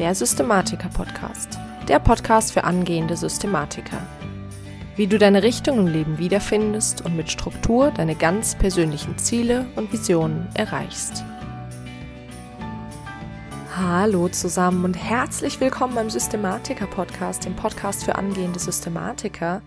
der Systematiker-Podcast. Der Podcast für angehende Systematiker. Wie du deine Richtung im Leben wiederfindest und mit Struktur deine ganz persönlichen Ziele und Visionen erreichst. Hallo zusammen und herzlich willkommen beim Systematiker-Podcast, dem Podcast für angehende Systematiker.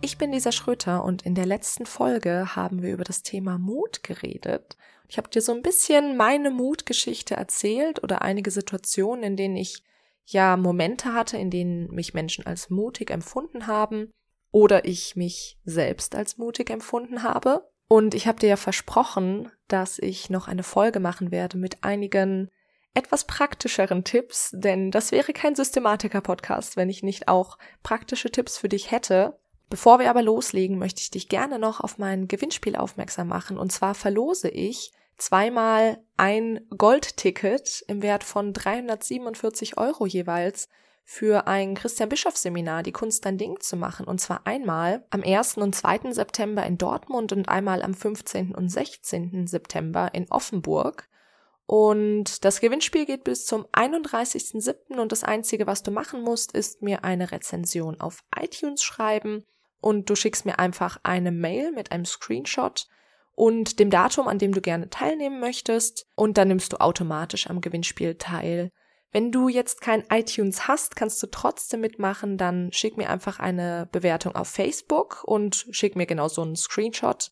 Ich bin Lisa Schröter und in der letzten Folge haben wir über das Thema Mut geredet. Ich habe dir so ein bisschen meine Mutgeschichte erzählt oder einige Situationen, in denen ich ja Momente hatte, in denen mich Menschen als mutig empfunden haben oder ich mich selbst als mutig empfunden habe. Und ich habe dir ja versprochen, dass ich noch eine Folge machen werde mit einigen etwas praktischeren Tipps, denn das wäre kein Systematiker-Podcast, wenn ich nicht auch praktische Tipps für dich hätte. Bevor wir aber loslegen, möchte ich dich gerne noch auf mein Gewinnspiel aufmerksam machen. Und zwar verlose ich zweimal ein Goldticket im Wert von 347 Euro jeweils für ein Christian Bischoff Seminar, die Kunst dein Ding zu machen. Und zwar einmal am 1. und 2. September in Dortmund und einmal am 15. und 16. September in Offenburg. Und das Gewinnspiel geht bis zum 31.07. und das Einzige, was du machen musst, ist mir eine Rezension auf iTunes schreiben und du schickst mir einfach eine Mail mit einem Screenshot und dem Datum, an dem du gerne teilnehmen möchtest und dann nimmst du automatisch am Gewinnspiel teil. Wenn du jetzt kein iTunes hast, kannst du trotzdem mitmachen, dann schick mir einfach eine Bewertung auf Facebook und schick mir genau so einen Screenshot.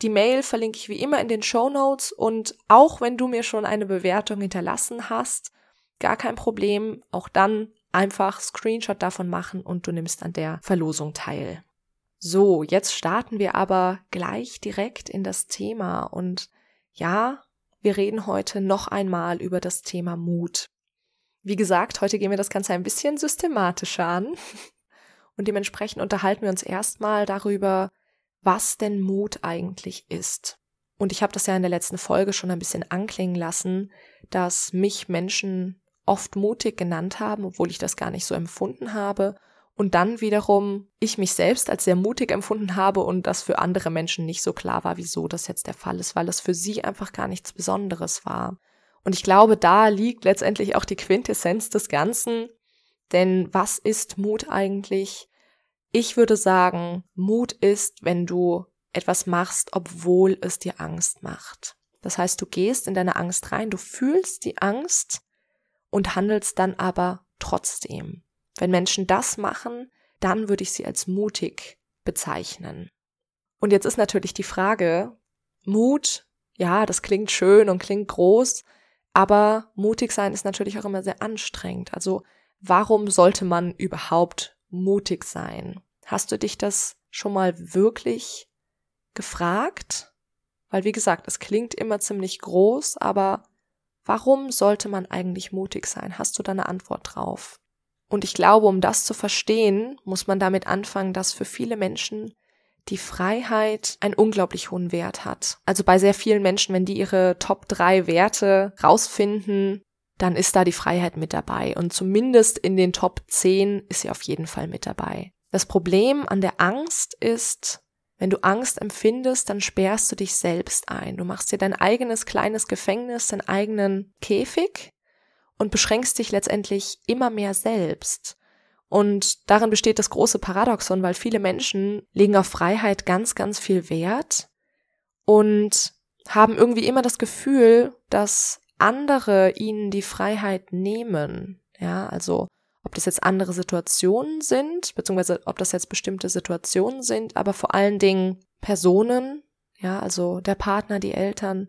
Die Mail verlinke ich wie immer in den Show Notes und auch wenn du mir schon eine Bewertung hinterlassen hast, gar kein Problem, auch dann einfach Screenshot davon machen und du nimmst an der Verlosung teil. So, jetzt starten wir aber gleich direkt in das Thema und ja, wir reden heute noch einmal über das Thema Mut. Wie gesagt, heute gehen wir das Ganze ein bisschen systematischer an und dementsprechend unterhalten wir uns erstmal darüber, was denn Mut eigentlich ist. Und ich habe das ja in der letzten Folge schon ein bisschen anklingen lassen, dass mich Menschen oft mutig genannt haben, obwohl ich das gar nicht so empfunden habe und dann wiederum ich mich selbst als sehr mutig empfunden habe und das für andere Menschen nicht so klar war, wieso das jetzt der Fall ist, weil das für sie einfach gar nichts Besonderes war. Und ich glaube, da liegt letztendlich auch die Quintessenz des Ganzen. Denn was ist Mut eigentlich? Ich würde sagen, Mut ist, wenn du etwas machst, obwohl es dir Angst macht. Das heißt, du gehst in deine Angst rein, du fühlst die Angst und handelst dann aber trotzdem. Wenn Menschen das machen, dann würde ich sie als mutig bezeichnen. Und jetzt ist natürlich die Frage, Mut, ja, das klingt schön und klingt groß, aber mutig sein ist natürlich auch immer sehr anstrengend. Also warum sollte man überhaupt mutig sein? Hast du dich das schon mal wirklich gefragt? Weil wie gesagt, es klingt immer ziemlich groß, aber warum sollte man eigentlich mutig sein? Hast du da eine Antwort drauf? Und ich glaube, um das zu verstehen, muss man damit anfangen, dass für viele Menschen die Freiheit einen unglaublich hohen Wert hat. Also bei sehr vielen Menschen, wenn die ihre Top drei Werte rausfinden, dann ist da die Freiheit mit dabei. Und zumindest in den Top 10 ist sie auf jeden Fall mit dabei. Das Problem an der Angst ist, wenn du Angst empfindest, dann sperrst du dich selbst ein. Du machst dir dein eigenes kleines Gefängnis, deinen eigenen Käfig und beschränkst dich letztendlich immer mehr selbst. Und darin besteht das große Paradoxon, weil viele Menschen legen auf Freiheit ganz, ganz viel Wert und haben irgendwie immer das Gefühl, dass andere ihnen die Freiheit nehmen. Ja, also ob das jetzt andere Situationen sind, beziehungsweise ob das jetzt bestimmte Situationen sind, aber vor allen Dingen Personen, ja, also der Partner, die Eltern.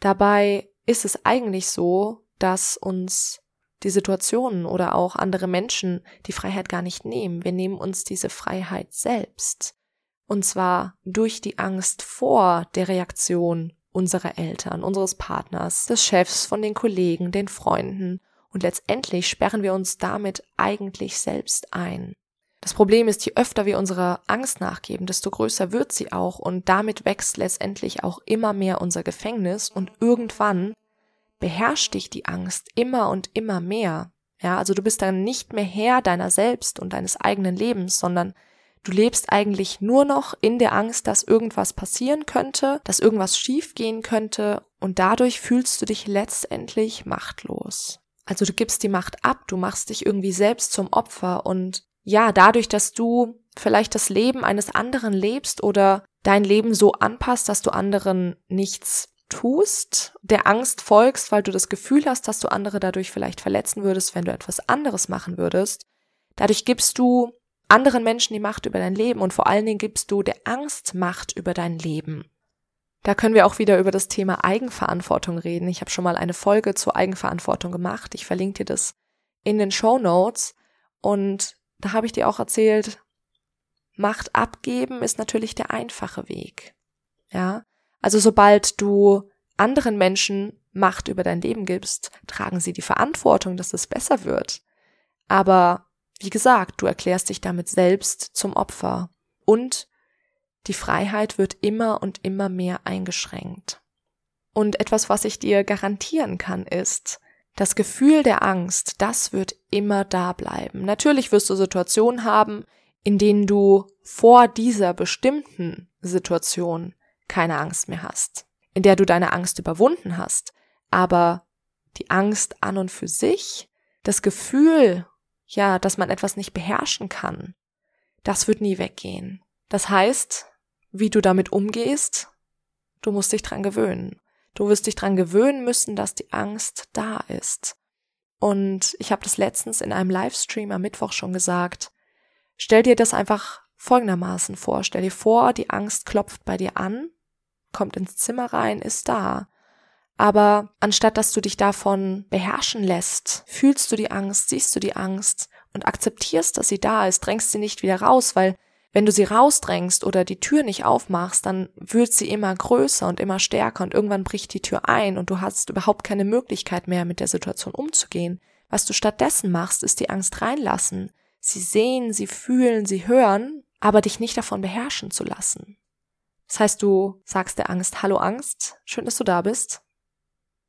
Dabei ist es eigentlich so, dass uns die Situationen oder auch andere Menschen die Freiheit gar nicht nehmen. Wir nehmen uns diese Freiheit selbst. Und zwar durch die Angst vor der Reaktion unserer Eltern, unseres Partners, des Chefs, von den Kollegen, den Freunden. Und letztendlich sperren wir uns damit eigentlich selbst ein. Das Problem ist, je öfter wir unserer Angst nachgeben, desto größer wird sie auch und damit wächst letztendlich auch immer mehr unser Gefängnis und irgendwann beherrscht dich die Angst immer und immer mehr. Ja, also du bist dann nicht mehr Herr deiner selbst und deines eigenen Lebens, sondern du lebst eigentlich nur noch in der Angst, dass irgendwas passieren könnte, dass irgendwas schiefgehen könnte und dadurch fühlst du dich letztendlich machtlos. Also du gibst die Macht ab, du machst dich irgendwie selbst zum Opfer und ja, dadurch, dass du vielleicht das Leben eines anderen lebst oder dein Leben so anpasst, dass du anderen nichts tust, der Angst folgst, weil du das Gefühl hast, dass du andere dadurch vielleicht verletzen würdest, wenn du etwas anderes machen würdest. Dadurch gibst du anderen Menschen die Macht über dein Leben und vor allen Dingen gibst du der Angst Macht über dein Leben. Da können wir auch wieder über das Thema Eigenverantwortung reden. Ich habe schon mal eine Folge zur Eigenverantwortung gemacht. Ich verlinke dir das in den Show Notes. Und da habe ich dir auch erzählt, Macht abgeben ist natürlich der einfache Weg. Ja. Also sobald du anderen Menschen Macht über dein Leben gibst, tragen sie die Verantwortung, dass es besser wird. Aber wie gesagt, du erklärst dich damit selbst zum Opfer und die Freiheit wird immer und immer mehr eingeschränkt. Und etwas, was ich dir garantieren kann, ist, das Gefühl der Angst, das wird immer da bleiben. Natürlich wirst du Situationen haben, in denen du vor dieser bestimmten Situation keine Angst mehr hast, in der du deine Angst überwunden hast, aber die Angst an und für sich, das Gefühl, ja, dass man etwas nicht beherrschen kann, das wird nie weggehen. Das heißt, wie du damit umgehst, du musst dich dran gewöhnen. Du wirst dich dran gewöhnen müssen, dass die Angst da ist. Und ich habe das letztens in einem Livestream am Mittwoch schon gesagt. Stell dir das einfach folgendermaßen vor. Stell dir vor, die Angst klopft bei dir an, kommt ins Zimmer rein, ist da. Aber anstatt dass du dich davon beherrschen lässt, fühlst du die Angst, siehst du die Angst und akzeptierst, dass sie da ist, drängst sie nicht wieder raus, weil wenn du sie rausdrängst oder die Tür nicht aufmachst, dann wird sie immer größer und immer stärker und irgendwann bricht die Tür ein und du hast überhaupt keine Möglichkeit mehr, mit der Situation umzugehen. Was du stattdessen machst, ist die Angst reinlassen. Sie sehen, sie fühlen, sie hören, aber dich nicht davon beherrschen zu lassen. Das heißt, du sagst der Angst, hallo Angst, schön, dass du da bist.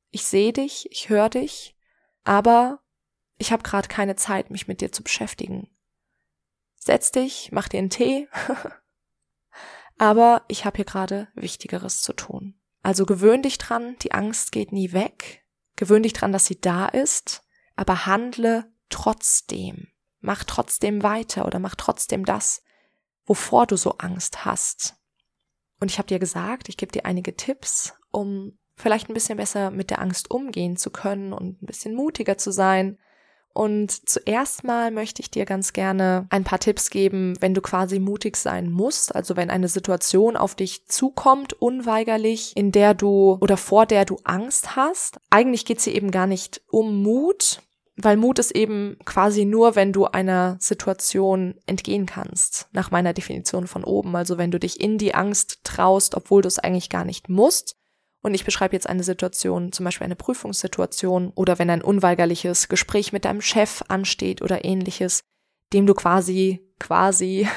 Ich sehe dich, ich höre dich, aber ich habe gerade keine Zeit, mich mit dir zu beschäftigen setz dich, mach dir einen Tee. Aber ich habe hier gerade Wichtigeres zu tun. Also gewöhn dich dran, die Angst geht nie weg. Gewöhn dich dran, dass sie da ist, aber handle trotzdem. Mach trotzdem weiter oder mach trotzdem das, wovor du so Angst hast. Und ich habe dir gesagt, ich gebe dir einige Tipps, um vielleicht ein bisschen besser mit der Angst umgehen zu können und ein bisschen mutiger zu sein und zuerst mal möchte ich dir ganz gerne ein paar Tipps geben, wenn du quasi mutig sein musst, also wenn eine Situation auf dich zukommt, unweigerlich, in der du oder vor der du Angst hast. Eigentlich geht es hier eben gar nicht um Mut, weil Mut ist eben quasi nur, wenn du einer Situation entgehen kannst, nach meiner Definition von oben. Also wenn du dich in die Angst traust, obwohl du es eigentlich gar nicht musst und ich beschreibe jetzt eine Situation, zum Beispiel eine Prüfungssituation oder wenn ein unweigerliches Gespräch mit deinem Chef ansteht oder ähnliches, dem du quasi, quasi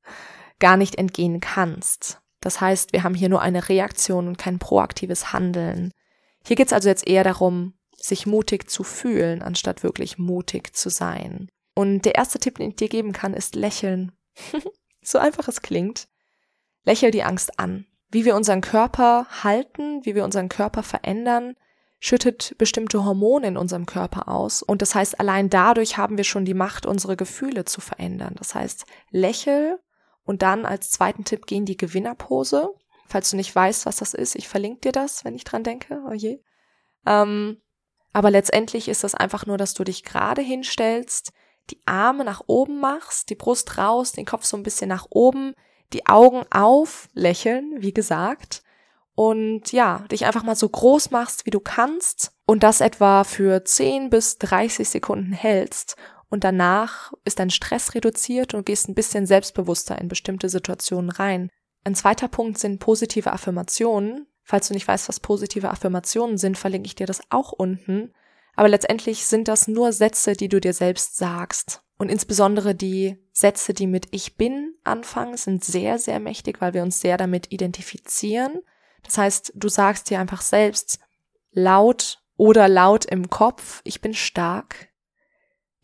gar nicht entgehen kannst. Das heißt, wir haben hier nur eine Reaktion und kein proaktives Handeln. Hier geht es also jetzt eher darum, sich mutig zu fühlen, anstatt wirklich mutig zu sein. Und der erste Tipp, den ich dir geben kann, ist lächeln. so einfach es klingt. Lächel die Angst an wie wir unseren Körper halten, wie wir unseren Körper verändern, schüttet bestimmte Hormone in unserem Körper aus. Und das heißt, allein dadurch haben wir schon die Macht, unsere Gefühle zu verändern. Das heißt, lächel und dann als zweiten Tipp gehen die Gewinnerpose. Falls du nicht weißt, was das ist, ich verlinke dir das, wenn ich dran denke. Oh je. Ähm, aber letztendlich ist das einfach nur, dass du dich gerade hinstellst, die Arme nach oben machst, die Brust raus, den Kopf so ein bisschen nach oben, die Augen auf, lächeln, wie gesagt, und ja, dich einfach mal so groß machst, wie du kannst und das etwa für 10 bis 30 Sekunden hältst und danach ist dein Stress reduziert und gehst ein bisschen selbstbewusster in bestimmte Situationen rein. Ein zweiter Punkt sind positive Affirmationen. Falls du nicht weißt, was positive Affirmationen sind, verlinke ich dir das auch unten. Aber letztendlich sind das nur Sätze, die du dir selbst sagst. Und insbesondere die Sätze, die mit Ich bin anfangen, sind sehr, sehr mächtig, weil wir uns sehr damit identifizieren. Das heißt, du sagst dir einfach selbst laut oder laut im Kopf, ich bin stark,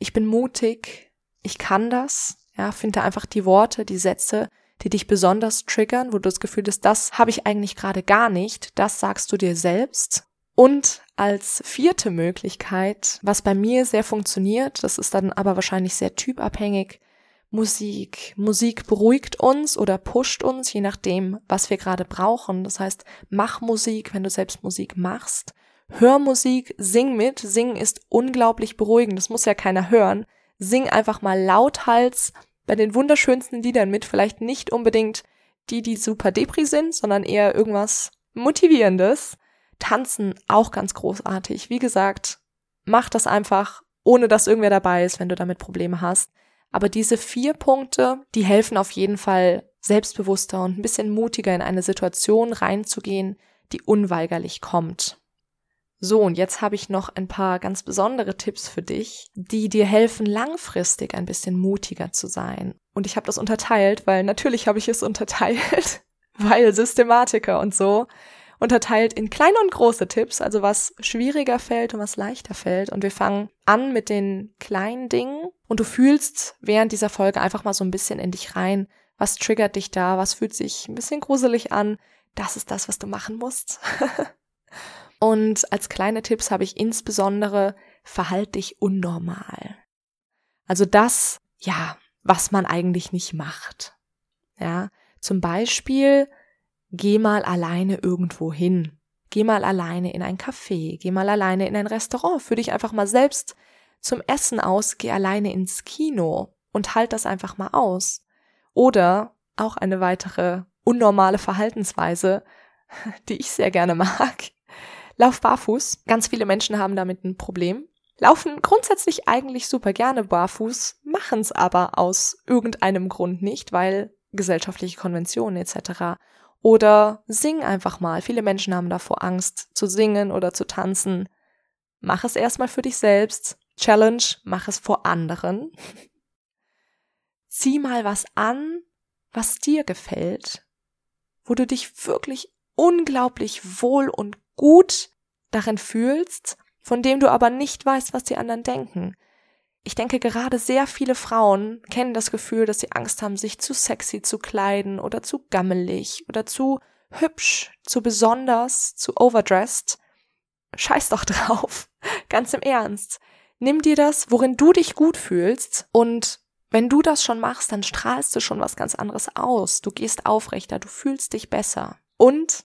ich bin mutig, ich kann das. Ja, finde einfach die Worte, die Sätze, die dich besonders triggern, wo du das Gefühl hast, das habe ich eigentlich gerade gar nicht. Das sagst du dir selbst Und als vierte Möglichkeit, was bei mir sehr funktioniert, das ist dann aber wahrscheinlich sehr typabhängig, Musik. Musik beruhigt uns oder pusht uns, je nachdem, was wir gerade brauchen. Das heißt, mach Musik, wenn du selbst Musik machst. Hör Musik, sing mit. Singen ist unglaublich beruhigend. Das muss ja keiner hören. Sing einfach mal lauthals bei den wunderschönsten Liedern mit. Vielleicht nicht unbedingt die, die super Depri sind, sondern eher irgendwas Motivierendes. Tanzen auch ganz großartig. Wie gesagt, mach das einfach, ohne dass irgendwer dabei ist, wenn du damit Probleme hast. Aber diese vier Punkte, die helfen auf jeden Fall selbstbewusster und ein bisschen mutiger in eine Situation reinzugehen, die unweigerlich kommt. So, und jetzt habe ich noch ein paar ganz besondere Tipps für dich, die dir helfen, langfristig ein bisschen mutiger zu sein. Und ich habe das unterteilt, weil natürlich habe ich es unterteilt, weil Systematiker und so unterteilt in kleine und große Tipps, also was schwieriger fällt und was leichter fällt. Und wir fangen an mit den kleinen Dingen und du fühlst während dieser Folge einfach mal so ein bisschen in dich rein. Was triggert dich da? Was fühlt sich ein bisschen gruselig an? Das ist das, was du machen musst. und als kleine Tipps habe ich insbesondere verhalt dich unnormal. Also das, ja, was man eigentlich nicht macht. Ja, zum Beispiel Geh mal alleine irgendwo hin. Geh mal alleine in ein Café. Geh mal alleine in ein Restaurant. Führ dich einfach mal selbst zum Essen aus. Geh alleine ins Kino und halt das einfach mal aus. Oder auch eine weitere unnormale Verhaltensweise, die ich sehr gerne mag. Lauf barfuß. Ganz viele Menschen haben damit ein Problem. Laufen grundsätzlich eigentlich super gerne barfuß, machen es aber aus irgendeinem Grund nicht, weil gesellschaftliche Konventionen etc. Oder sing einfach mal. Viele Menschen haben davor Angst zu singen oder zu tanzen. Mach es erstmal für dich selbst. Challenge, mach es vor anderen. Zieh mal was an, was dir gefällt, wo du dich wirklich unglaublich wohl und gut darin fühlst, von dem du aber nicht weißt, was die anderen denken ich denke, gerade sehr viele Frauen kennen das Gefühl, dass sie Angst haben, sich zu sexy zu kleiden oder zu gammelig oder zu hübsch, zu besonders, zu overdressed. Scheiß doch drauf. Ganz im Ernst. Nimm dir das, worin du dich gut fühlst und wenn du das schon machst, dann strahlst du schon was ganz anderes aus. Du gehst aufrechter, du fühlst dich besser. Und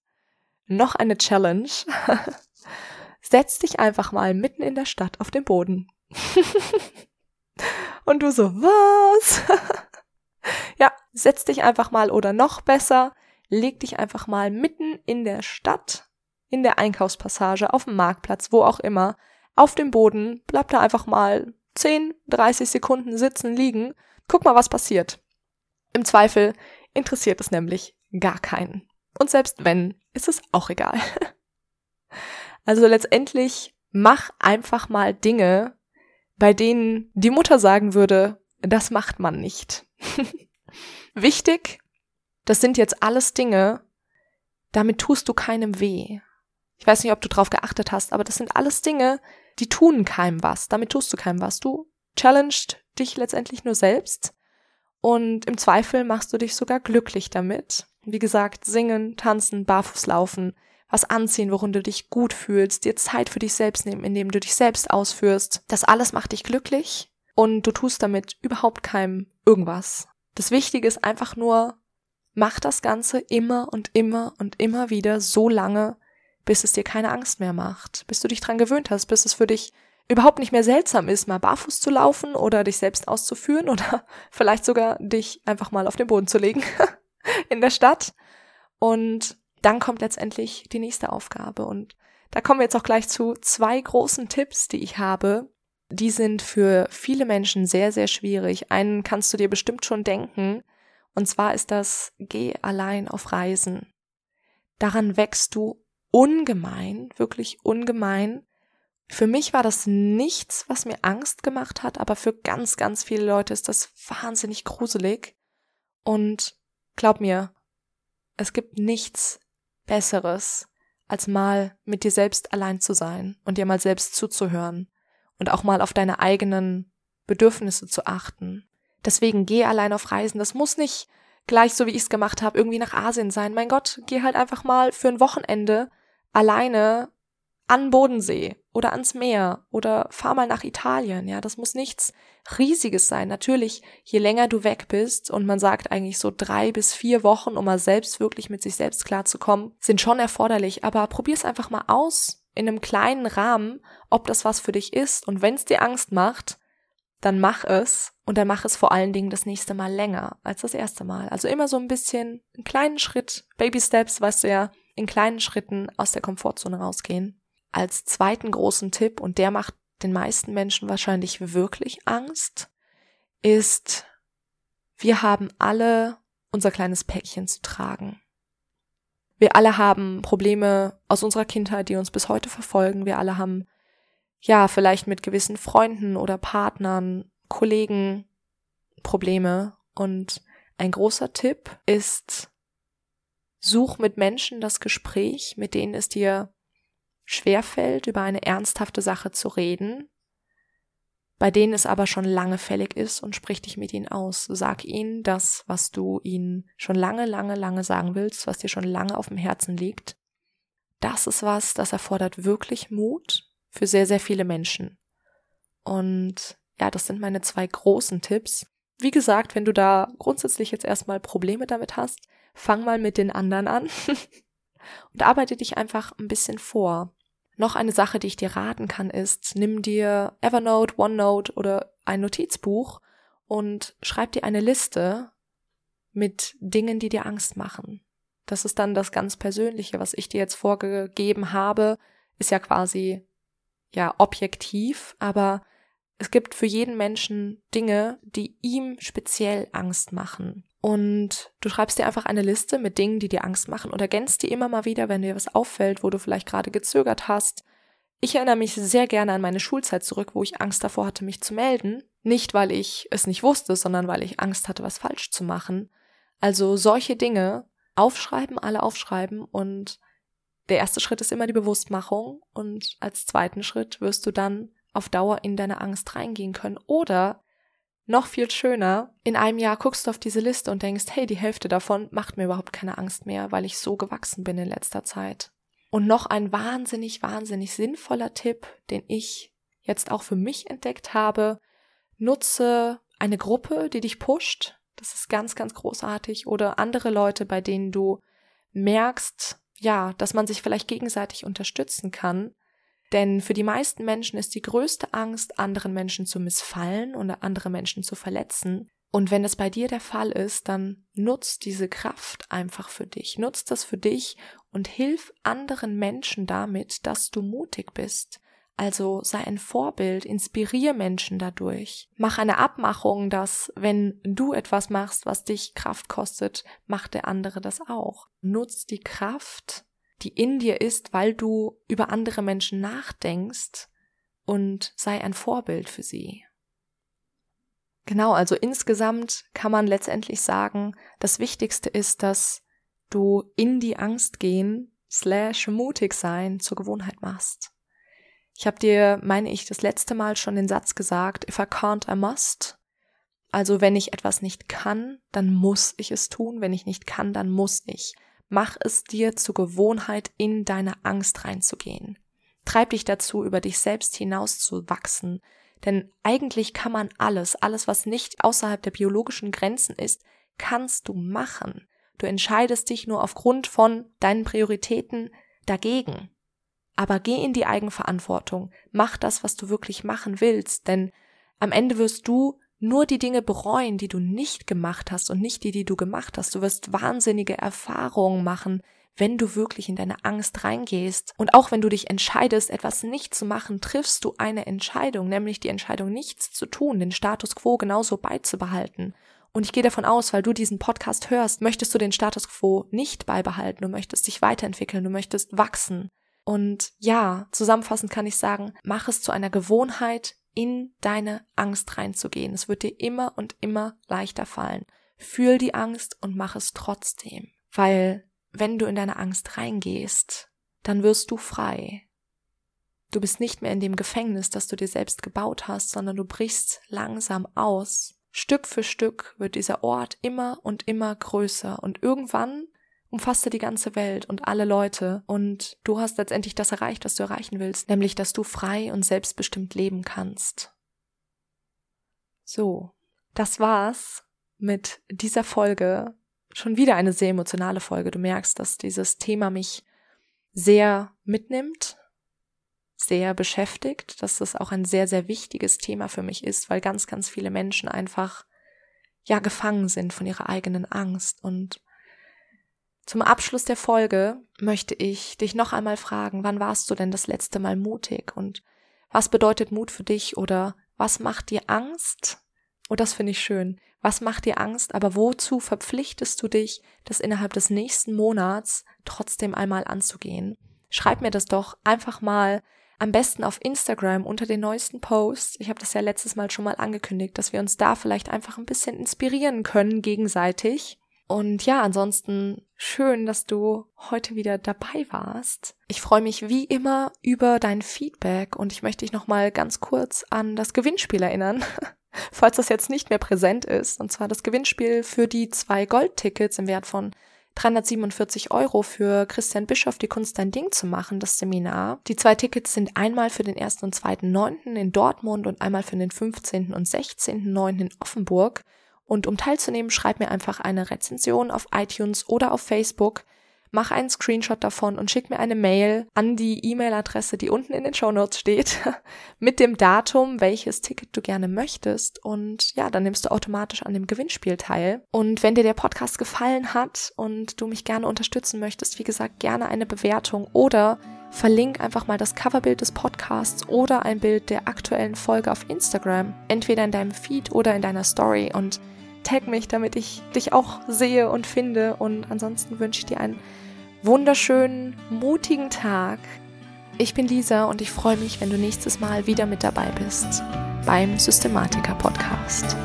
noch eine Challenge. Setz dich einfach mal mitten in der Stadt auf den Boden. Und du so, was? ja, setz dich einfach mal oder noch besser, leg dich einfach mal mitten in der Stadt, in der Einkaufspassage, auf dem Marktplatz, wo auch immer, auf dem Boden, bleib da einfach mal 10, 30 Sekunden sitzen, liegen, guck mal, was passiert. Im Zweifel interessiert es nämlich gar keinen. Und selbst wenn, ist es auch egal. Also letztendlich mach einfach mal Dinge, bei denen die Mutter sagen würde, das macht man nicht. Wichtig, das sind jetzt alles Dinge, damit tust du keinem weh. Ich weiß nicht, ob du drauf geachtet hast, aber das sind alles Dinge, die tun keinem was. Damit tust du keinem was. Du challenged dich letztendlich nur selbst und im Zweifel machst du dich sogar glücklich damit. Wie gesagt, singen, tanzen, barfuß laufen, was anziehen, worin du dich gut fühlst, dir Zeit für dich selbst nehmen, indem du dich selbst ausführst. Das alles macht dich glücklich und du tust damit überhaupt keinem irgendwas. Das Wichtige ist einfach nur, mach das Ganze immer und immer und immer wieder so lange, bis es dir keine Angst mehr macht, bis du dich dran gewöhnt hast, bis es für dich überhaupt nicht mehr seltsam ist, mal barfuß zu laufen oder dich selbst auszuführen oder vielleicht sogar dich einfach mal auf den Boden zu legen in der Stadt. Und dann kommt letztendlich die nächste Aufgabe. Und da kommen wir jetzt auch gleich zu zwei großen Tipps, die ich habe. Die sind für viele Menschen sehr, sehr schwierig. Einen kannst du dir bestimmt schon denken. Und zwar ist das, geh allein auf Reisen. Daran wächst du ungemein, wirklich ungemein. Für mich war das nichts, was mir Angst gemacht hat, aber für ganz, ganz viele Leute ist das wahnsinnig gruselig. Und glaub mir, es gibt nichts Besseres, als mal mit dir selbst allein zu sein und dir mal selbst zuzuhören und auch mal auf deine eigenen Bedürfnisse zu achten. Deswegen geh allein auf Reisen. Das muss nicht gleich so wie ich es gemacht habe, irgendwie nach Asien sein. Mein Gott, geh halt einfach mal für ein Wochenende alleine an Bodensee oder ans Meer oder fahr mal nach Italien. Ja, das muss nichts Riesiges sein. Natürlich, je länger du weg bist und man sagt eigentlich so drei bis vier Wochen, um mal selbst wirklich mit sich selbst klarzukommen, sind schon erforderlich. Aber probier's einfach mal aus in einem kleinen Rahmen, ob das was für dich ist. Und wenn es dir Angst macht, dann mach es und dann mach es vor allen Dingen das nächste Mal länger als das erste Mal. Also immer so ein bisschen, einen kleinen Schritt, Baby Steps, weißt du ja, in kleinen Schritten aus der Komfortzone rausgehen als zweiten großen Tipp, und der macht den meisten Menschen wahrscheinlich wirklich Angst, ist, wir haben alle unser kleines Päckchen zu tragen. Wir alle haben Probleme aus unserer Kindheit, die uns bis heute verfolgen. Wir alle haben, ja, vielleicht mit gewissen Freunden oder Partnern, Kollegen Probleme. Und ein großer Tipp ist, such mit Menschen das Gespräch, mit denen es dir schwerfällt, über eine ernsthafte Sache zu reden, bei denen es aber schon lange fällig ist und sprich dich mit ihnen aus. Sag ihnen das, was du ihnen schon lange, lange, lange sagen willst, was dir schon lange auf dem Herzen liegt. Das ist was, das erfordert wirklich Mut für sehr, sehr viele Menschen. Und ja, das sind meine zwei großen Tipps. Wie gesagt, wenn du da grundsätzlich jetzt erstmal Probleme damit hast, fang mal mit den anderen an und arbeite dich einfach ein bisschen vor. Noch eine Sache, die ich dir raten kann, ist, nimm dir Evernote, OneNote oder ein Notizbuch und schreib dir eine Liste mit Dingen, die dir Angst machen. Das ist dann das ganz Persönliche, was ich dir jetzt vorgegeben habe, ist ja quasi ja objektiv, aber es gibt für jeden Menschen Dinge, die ihm speziell Angst machen. Und du schreibst dir einfach eine Liste mit Dingen, die dir Angst machen und ergänzt die immer mal wieder, wenn dir was auffällt, wo du vielleicht gerade gezögert hast. Ich erinnere mich sehr gerne an meine Schulzeit zurück, wo ich Angst davor hatte, mich zu melden. Nicht, weil ich es nicht wusste, sondern weil ich Angst hatte, was falsch zu machen. Also solche Dinge aufschreiben, alle aufschreiben und der erste Schritt ist immer die Bewusstmachung und als zweiten Schritt wirst du dann auf Dauer in deine Angst reingehen können oder noch viel schöner, in einem Jahr guckst du auf diese Liste und denkst, hey, die Hälfte davon macht mir überhaupt keine Angst mehr, weil ich so gewachsen bin in letzter Zeit. Und noch ein wahnsinnig, wahnsinnig sinnvoller Tipp, den ich jetzt auch für mich entdeckt habe, nutze eine Gruppe, die dich pusht. Das ist ganz, ganz großartig. Oder andere Leute, bei denen du merkst, ja, dass man sich vielleicht gegenseitig unterstützen kann. Denn für die meisten Menschen ist die größte Angst, anderen Menschen zu missfallen oder andere Menschen zu verletzen. Und wenn es bei dir der Fall ist, dann nutzt diese Kraft einfach für dich. Nutzt das für dich und hilf anderen Menschen damit, dass du mutig bist. Also sei ein Vorbild, inspirier Menschen dadurch. Mach eine Abmachung, dass wenn du etwas machst, was dich Kraft kostet, macht der andere das auch. Nutz die Kraft die in dir ist, weil du über andere Menschen nachdenkst und sei ein Vorbild für sie. Genau, also insgesamt kann man letztendlich sagen, das Wichtigste ist, dass du in die Angst gehen, slash mutig sein zur Gewohnheit machst. Ich habe dir, meine ich, das letzte Mal schon den Satz gesagt, if I can't, I must. Also wenn ich etwas nicht kann, dann muss ich es tun, wenn ich nicht kann, dann muss ich. Mach es dir zur Gewohnheit, in deine Angst reinzugehen. Treib dich dazu, über dich selbst hinaus zu wachsen. Denn eigentlich kann man alles, alles, was nicht außerhalb der biologischen Grenzen ist, kannst du machen. Du entscheidest dich nur aufgrund von deinen Prioritäten dagegen. Aber geh in die Eigenverantwortung. Mach das, was du wirklich machen willst, denn am Ende wirst du nur die Dinge bereuen, die du nicht gemacht hast und nicht die, die du gemacht hast. Du wirst wahnsinnige Erfahrungen machen, wenn du wirklich in deine Angst reingehst. Und auch wenn du dich entscheidest, etwas nicht zu machen, triffst du eine Entscheidung, nämlich die Entscheidung, nichts zu tun, den Status quo genauso beizubehalten. Und ich gehe davon aus, weil du diesen Podcast hörst, möchtest du den Status quo nicht beibehalten, du möchtest dich weiterentwickeln, du möchtest wachsen. Und ja, zusammenfassend kann ich sagen, mach es zu einer Gewohnheit, in deine Angst reinzugehen. Es wird dir immer und immer leichter fallen. Fühl die Angst und mach es trotzdem. Weil wenn du in deine Angst reingehst, dann wirst du frei. Du bist nicht mehr in dem Gefängnis, das du dir selbst gebaut hast, sondern du brichst langsam aus. Stück für Stück wird dieser Ort immer und immer größer und irgendwann umfasste die ganze Welt und alle Leute und du hast letztendlich das erreicht, was du erreichen willst, nämlich dass du frei und selbstbestimmt leben kannst. So, das war's mit dieser Folge. Schon wieder eine sehr emotionale Folge. Du merkst, dass dieses Thema mich sehr mitnimmt, sehr beschäftigt, dass das auch ein sehr, sehr wichtiges Thema für mich ist, weil ganz, ganz viele Menschen einfach ja gefangen sind von ihrer eigenen Angst. Und zum Abschluss der Folge möchte ich dich noch einmal fragen, wann warst du denn das letzte Mal mutig und was bedeutet Mut für dich oder was macht dir Angst? Und oh, das finde ich schön. Was macht dir Angst, aber wozu verpflichtest du dich, das innerhalb des nächsten Monats trotzdem einmal anzugehen? Schreib mir das doch einfach mal am besten auf Instagram unter den neuesten Posts. Ich habe das ja letztes Mal schon mal angekündigt, dass wir uns da vielleicht einfach ein bisschen inspirieren können gegenseitig. Und ja, ansonsten schön, dass du heute wieder dabei warst. Ich freue mich wie immer über dein Feedback und ich möchte dich nochmal ganz kurz an das Gewinnspiel erinnern, falls das jetzt nicht mehr präsent ist. Und zwar das Gewinnspiel für die zwei Goldtickets im Wert von 347 Euro für Christian Bischoff die Kunst dein Ding zu machen, das Seminar. Die zwei Tickets sind einmal für den 1. und 2.9. in Dortmund und einmal für den 15. und 16.9. in Offenburg. Und um teilzunehmen, schreib mir einfach eine Rezension auf iTunes oder auf Facebook mach einen Screenshot davon und schick mir eine Mail an die E-Mail-Adresse, die unten in den Show Notes steht, mit dem Datum, welches Ticket du gerne möchtest. Und ja, dann nimmst du automatisch an dem Gewinnspiel teil. Und wenn dir der Podcast gefallen hat und du mich gerne unterstützen möchtest, wie gesagt, gerne eine Bewertung oder verlink einfach mal das Coverbild des Podcasts oder ein Bild der aktuellen Folge auf Instagram, entweder in deinem Feed oder in deiner Story und tag mich, damit ich dich auch sehe und finde. Und ansonsten wünsche ich dir einen wunderschönen, mutigen Tag. Ich bin Lisa und ich freue mich, wenn du nächstes Mal wieder mit dabei bist beim Systematiker Podcast.